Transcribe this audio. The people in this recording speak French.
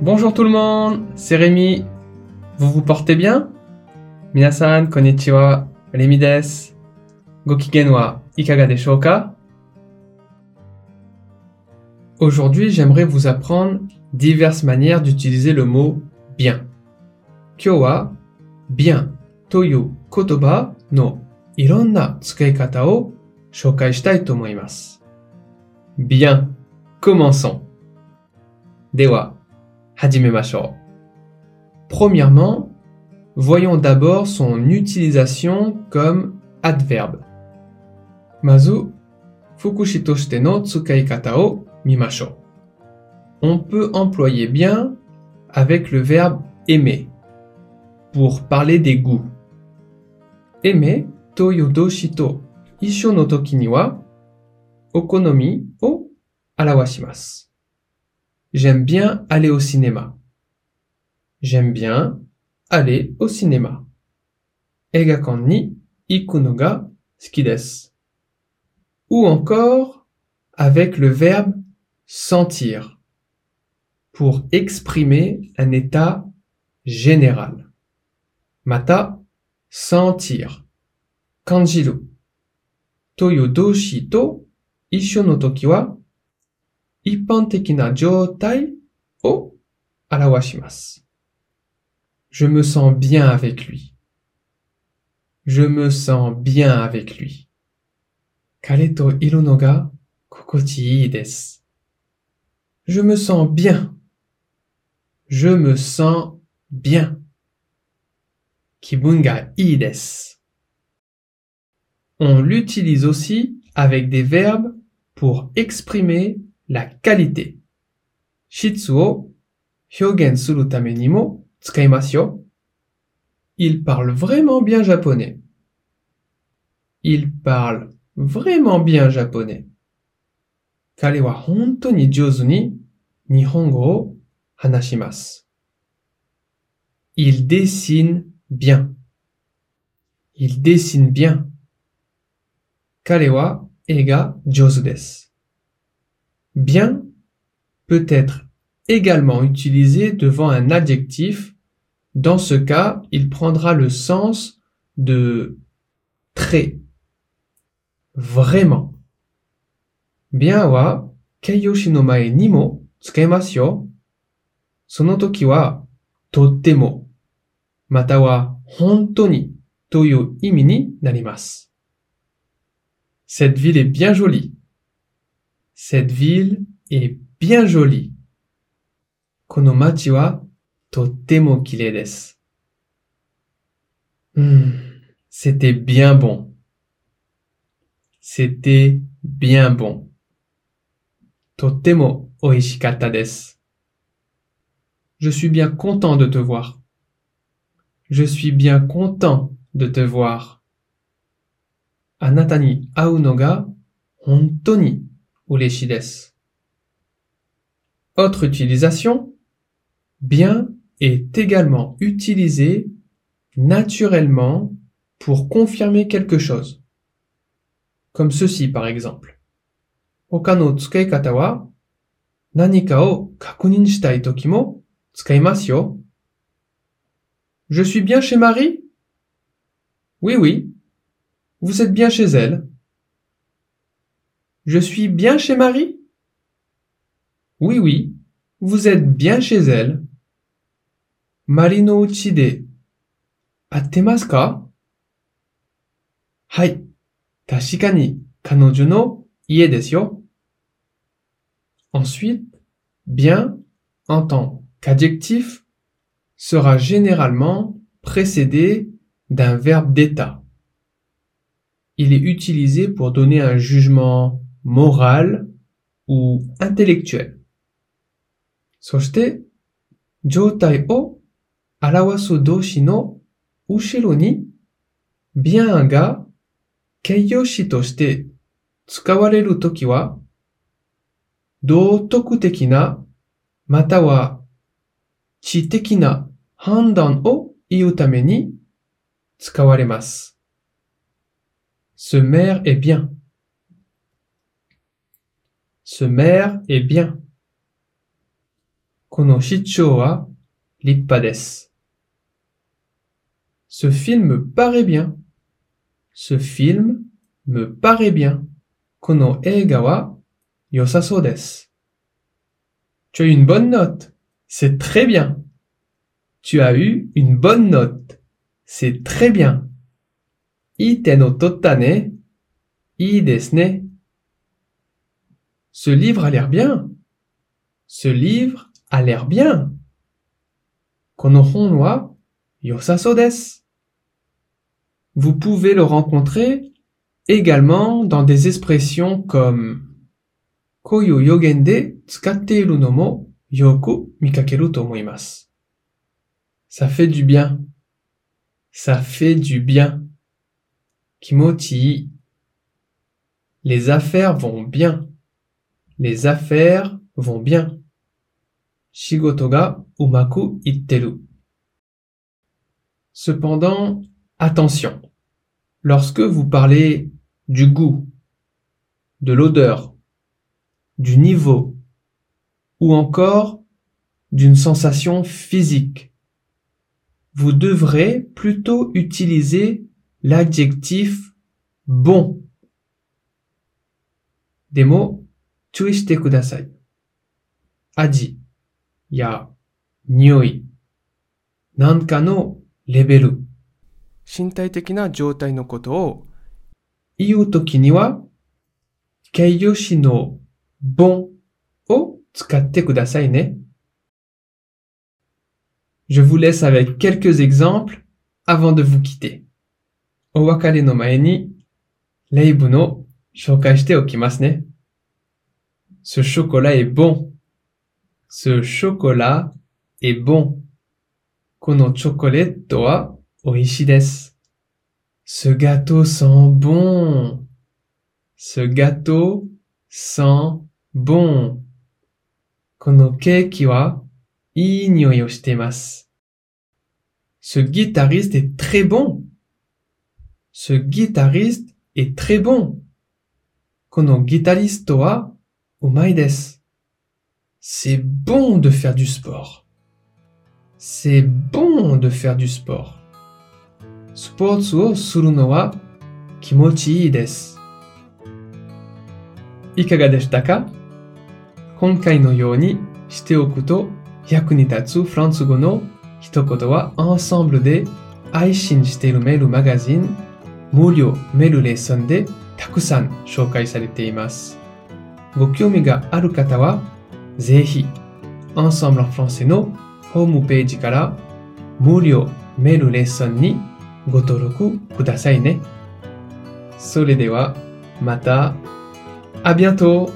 Bonjour tout le monde, c'est Rémi. Vous vous portez bien? Minasan, konnichiwa, Rémi desu. Gokigen wa Aujourd'hui, j'aimerais vous apprendre diverses manières d'utiliser le mot bien. Kyo wa bien toyu kotoba no. Bien, commençons. Dewa. Premièrement, voyons d'abord son utilisation comme adverbe. Mazu, fukushi toshite no tsukaikata o mimashou. On peut employer bien avec le verbe aimer pour parler des goûts. Aimer to yodoshi to no toki okonomi o alawashimasu. J'aime bien aller au cinéma. J'aime bien aller au cinéma. Eigakan ni iku no ga suki desu. Ou encore avec le verbe sentir pour exprimer un état général. Mata sentir. Kanjiru. Toyo doshi to isho no toki ippan tekina joutai o alawashimasu. Je me sens bien avec lui. Je me sens bien avec lui. Kare to iru no ga kokochi ii desu. Je me sens bien. Je me sens bien. Kibun ga ii desu. On l'utilise aussi avec des verbes pour exprimer la qualité. Shitsu o hyogen suru tame ni mo. Il parle vraiment bien japonais. Il parle vraiment bien japonais. Kare wa honto ni jouzu ni nihongo o hanashimasu. Il dessine bien. Il dessine bien. Kare wa eiga jouzu desu. Bien peut être également utilisé devant un adjectif. Dans ce cas, il prendra le sens de très. Vraiment. Bien wa keiyoshi no mae ni mo tsukaimasu yo. Sono toki wa tottemo mata wa toyu imi ni. Cette ville est bien jolie. Cette ville est bien jolie. Kono machi wa totemo kirei desu. Hmm, C'était bien bon. C'était bien bon. Totemo oishikatta desu. Je suis bien content de te voir. Je suis bien content de te voir. Anata ni au no ga honto ni ureshi desu. Autre utilisation, bien est également utilisé naturellement pour confirmer quelque chose. Comme ceci par exemple. Hoka no tsukaikata wa nanika kakunin shitai toki mo tsukaimasu. Je suis bien chez Marie? Oui, oui. Vous êtes bien chez elle Je suis bien chez Marie? Oui, oui. Vous êtes bien chez elle? Mari no uchi ka Hai. Tashika ni no ie yo. Ensuite, bien en tant qu'adjectif sera généralement précédé d'un verbe d'état. Il est utilisé pour donner un jugement moral ou intellectuel. そして、状態を表す動詞の後ろに、bien が形容詞として使われるときは、道徳的なまたは知的な判断を言うために使われます。Ce maire est bien. Ce maire est bien. この市長は立派です。Ce film me paraît bien. Ce film me paraît bien. この映画は良さそうです。Tu as eu une bonne note. C'est très bien. Tu as eu une bonne note. C'est très bien. いい点を取ったね。いいですね。 ce livre a l'air bien. Ce livre a l'air bien. Konohon wa yosaso. Vous pouvez le rencontrer également dans des expressions comme yogen de tsukatte iru no mo yoku. Ça fait du bien. Ça fait du bien. Kimochi. Les affaires vont bien. Les affaires vont bien. Shigoto ga umaku itteru. Cependant, attention. Lorsque vous parlez du goût, de l'odeur, du niveau, ou encore d'une sensation physique, vous devrez plutôt utiliser l'adjectif bon. Des mots 注意してください。味や匂い、なんかのレベル。身体的な状態のことを言うときには、形容詞の bon を使ってくださいね。Je vous laisse avec quelques exemples avant de vous quitter. お別れの前に、例文の紹介しておきますね。Ce chocolat est bon. Ce chocolat est bon. Kono. Ce gâteau sent bon. Ce gâteau sent bon. Kono Ce guitariste est très bon. Ce guitariste est très bon. うまいです。C'est bon de faire du sport. C'est bon de faire du sport. スポーツをするのは気持ちいいです。いかがでしたか今回のようにしておくと役に立つフランス語の一言はアンサンブルで配信しているメールマガジン無料メールレッスンでたくさん紹介されています。ご興味がある方はぜひ Ensemble en français のホームページから無料メールレッスンにご登録くださいね。それではまた、あ bientôt!